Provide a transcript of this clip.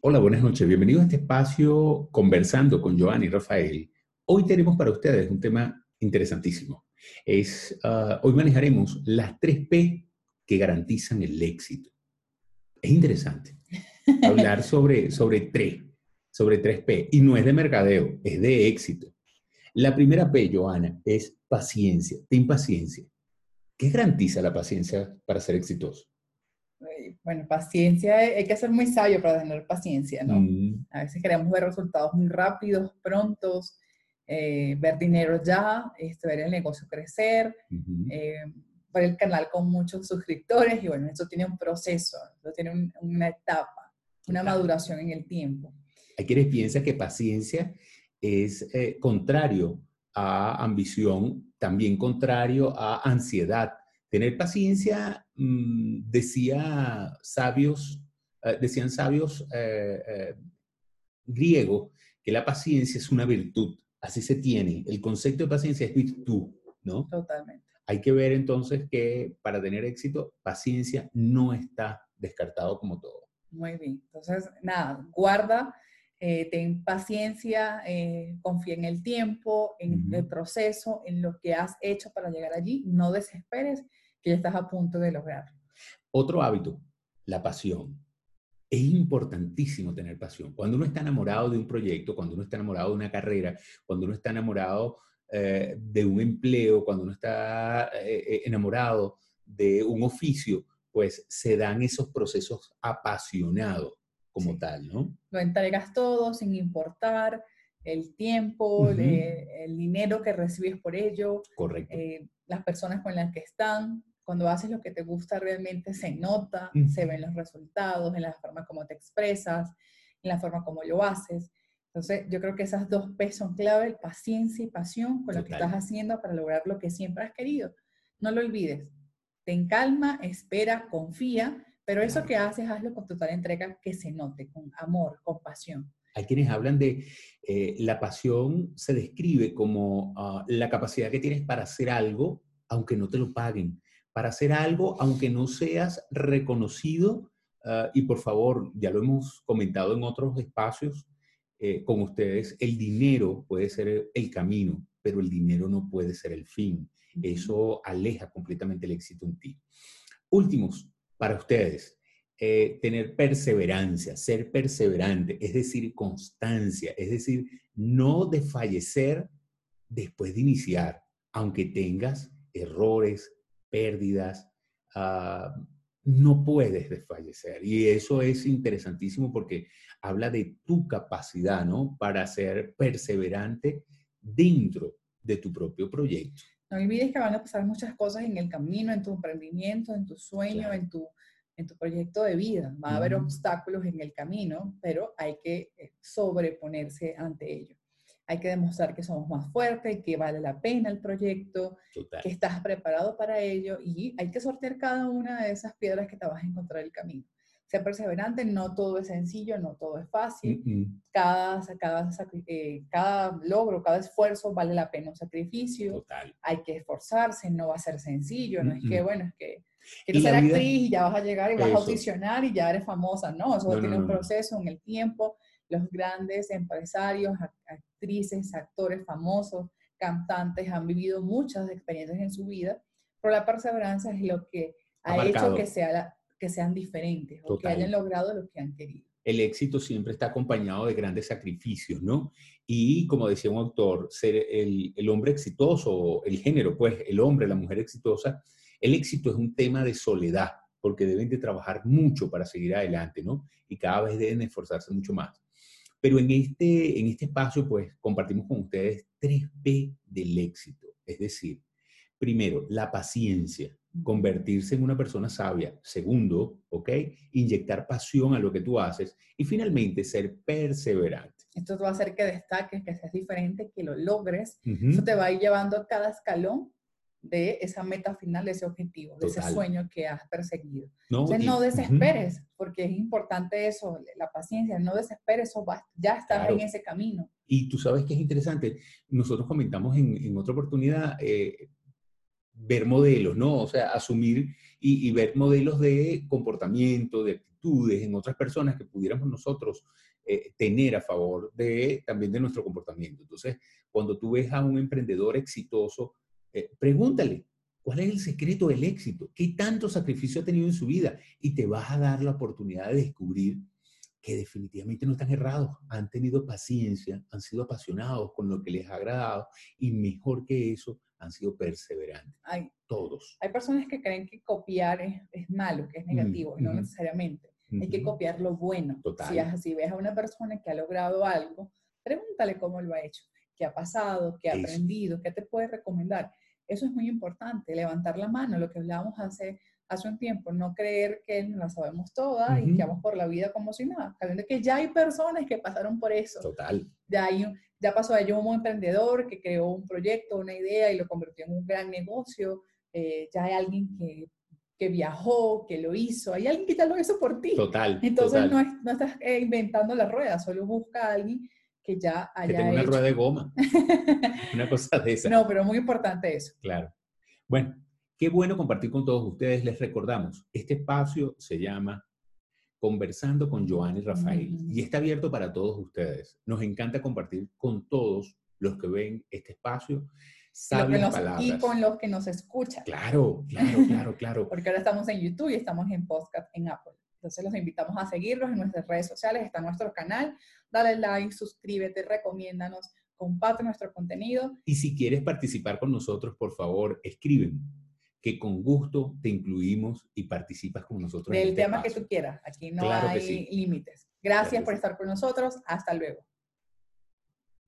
Hola, buenas noches. Bienvenidos a este espacio conversando con Joan y Rafael. Hoy tenemos para ustedes un tema interesantísimo. Es, ah, hoy manejaremos las tres P que garantizan el éxito. Es interesante hablar sobre, sobre tres, sobre tres P. Y no es de mercadeo, es de éxito. La primera P, Joana, es paciencia. Ten paciencia. ¿Qué garantiza la paciencia para ser exitoso? Bueno, paciencia, hay que ser muy sabio para tener paciencia, ¿no? Mm. A veces queremos ver resultados muy rápidos, prontos, eh, ver dinero ya, este, ver el negocio crecer, eh, ver el canal con muchos suscriptores y bueno, eso tiene un proceso, eso tiene una etapa, una maduración en el tiempo. Hay quienes piensan que paciencia es eh, contrario a ambición, también contrario a ansiedad. Tener paciencia, mm, decía sabios, eh, decían sabios eh, griegos, que la paciencia es una virtud, así se tiene. El concepto de paciencia es virtud, ¿no? Totalmente. Hay que ver entonces que para tener éxito, paciencia no está descartado como todo. Muy bien. Entonces, nada, guarda eh, ten paciencia, eh, confía en el tiempo, en el proceso, en lo que has hecho para llegar allí. No desesperes que ya estás a punto de lograrlo. Otro hábito, la pasión. Es importantísimo tener pasión. Cuando uno está enamorado de un proyecto, cuando uno está enamorado de una carrera, cuando uno está enamorado eh, de un empleo, cuando uno está enamorado de un oficio, pues se dan esos procesos apasionados como tal, ¿no? Lo entregas todo sin importar el tiempo, el dinero que recibes por ello, Correcto. Eh, las personas con las que están. Cuando haces lo que te gusta realmente se nota, se ven los resultados, en la forma como te expresas, en la forma como lo haces. Entonces, yo creo que esas dos P son clave, paciencia y pasión con lo que estás haciendo para lograr lo que siempre has querido. No lo olvides. Ten calma, espera, confía pero eso que haces, hazlo con total entrega, que se note, con amor, con pasión. Hay quienes hablan de eh, la pasión, se describe como ah, la capacidad que tienes para hacer algo, aunque no te lo paguen, para hacer algo, aunque no seas reconocido. Ah, y por favor, ya lo hemos comentado en otros espacios eh, con ustedes, el dinero puede ser el camino, pero el dinero no puede ser el fin. Eso aleja completamente el éxito en ti. Últimos, para ustedes, eh, tener perseverancia, ser perseverante, es decir, constancia, es decir, no desfallecer después de iniciar, aunque tengas errores, pérdidas, ah, no puedes desfallecer. Y eso es interesantísimo porque habla de tu capacidad, ¿no? Para ser perseverante dentro de tu propio proyecto. No olvides que van a pasar muchas cosas en el camino, en tu emprendimiento, en tu sueño, en, tu, en tu proyecto de vida. Va a haber obstáculos en el camino, pero hay que eh, sobreponerse ante ello. Hay que demostrar que somos más fuertes, que vale la pena el proyecto, que estás preparado para ello y hay que sortear cada una de esas piedras que te vas a encontrar en el camino ser perseverante, no todo es sencillo, no todo es fácil. cada, cada, eh, cada logro, cada esfuerzo vale la pena un sacrificio. Hay que esforzarse, no va a ser sencillo, no es que, bueno, es que quieres ser actriz y ya vas a llegar y vas a audicionar y ya eres famosa, no, eso tiene un proceso en el tiempo. Los grandes empresarios, actrices, actores famosos, cantantes han vivido muchas experiencias en su vida, pero la perseverancia es lo que ha, hecho que sea la, que sean diferentes o que hayan logrado lo que han querido. El éxito siempre está acompañado de grandes sacrificios, ¿no? Y como decía un autor, ser el, el hombre exitoso, el género, pues el hombre, la mujer exitosa, el éxito es un tema de soledad, porque deben de trabajar mucho para seguir adelante, ¿no? Y cada vez deben esforzarse mucho más. Pero en este, en este espacio, pues, compartimos con ustedes tres P del éxito. Es decir, primero, la paciencia. Convertirse en una persona sabia. Segundo, ¿ok? Inyectar pasión a lo que tú haces. Y finalmente, ser perseverante. Esto va a hacer que destaques, que seas diferente, que lo logres. Eso te va a ir llevando a cada escalón de esa meta final, de ese objetivo, de ese sueño que has perseguido. No, Entonces, no desesperes, porque es importante eso, la paciencia, no desesperes, eso ya estás en ese camino. Y tú sabes que es interesante, nosotros comentamos en, en otra oportunidad eh, ver modelos, ¿no? O sea, asumir y, ver modelos de comportamiento, de actitudes en otras personas que pudiéramos nosotros eh, tener a favor de también de nuestro comportamiento. Entonces, cuando tú ves a un emprendedor exitoso, eh, pregúntale, ¿cuál es el secreto del éxito? ¿Qué tanto sacrificio ha tenido en su vida? Y te vas a dar la oportunidad de descubrir que definitivamente no están errados, han tenido paciencia, han sido apasionados con lo que les ha agradado y mejor que eso, han sido perseverantes. Hay, Todos. Hay personas que creen que copiar es, malo, que es mm, negativo, no necesariamente. Hay que copiar lo bueno. Total. Si, ves a una persona que ha logrado algo, pregúntale cómo lo ha hecho, qué ha pasado, qué ha aprendido, qué te puede recomendar. Eso es muy importante, levantar la mano, lo que hablábamos hace, hace un tiempo, no creer que la sabemos todas y que vamos por la vida como si nada, sabiendo que ya hay personas que pasaron por eso. Total. Ya, hay, ya pasó a yo un emprendedor que creó un proyecto, una idea y lo convirtió en un gran negocio. Eh, ya hay alguien que, que, viajó, que lo hizo. Hay alguien que ya lo hizo por ti. Total. Entonces No, no, estás eh, inventando la rueda, solo busca a alguien que ya haya que tenga una rueda de goma. una cosa de esa. No, pero muy importante eso. Claro. Bueno, qué bueno compartir con todos ustedes. Les recordamos, este espacio se llama conversando con Joanny Rafael y está abierto para todos ustedes. Nos encanta compartir con todos los que ven este espacio sabias palabras. Y con los que nos escuchan. Claro, claro, claro, claro. Porque ahora estamos en YouTube y estamos en podcast en Apple. Entonces los invitamos a seguirlos en nuestras redes sociales, está nuestro canal. Dale like, suscríbete, recomiéndanos, comparte nuestro contenido. Y si quieres participar con nosotros, por favor, escriben que con gusto te incluimos y participas con nosotros. Del este tema que tú quieras. Aquí no hay límites. Gracias por estar con nosotros. Hasta luego.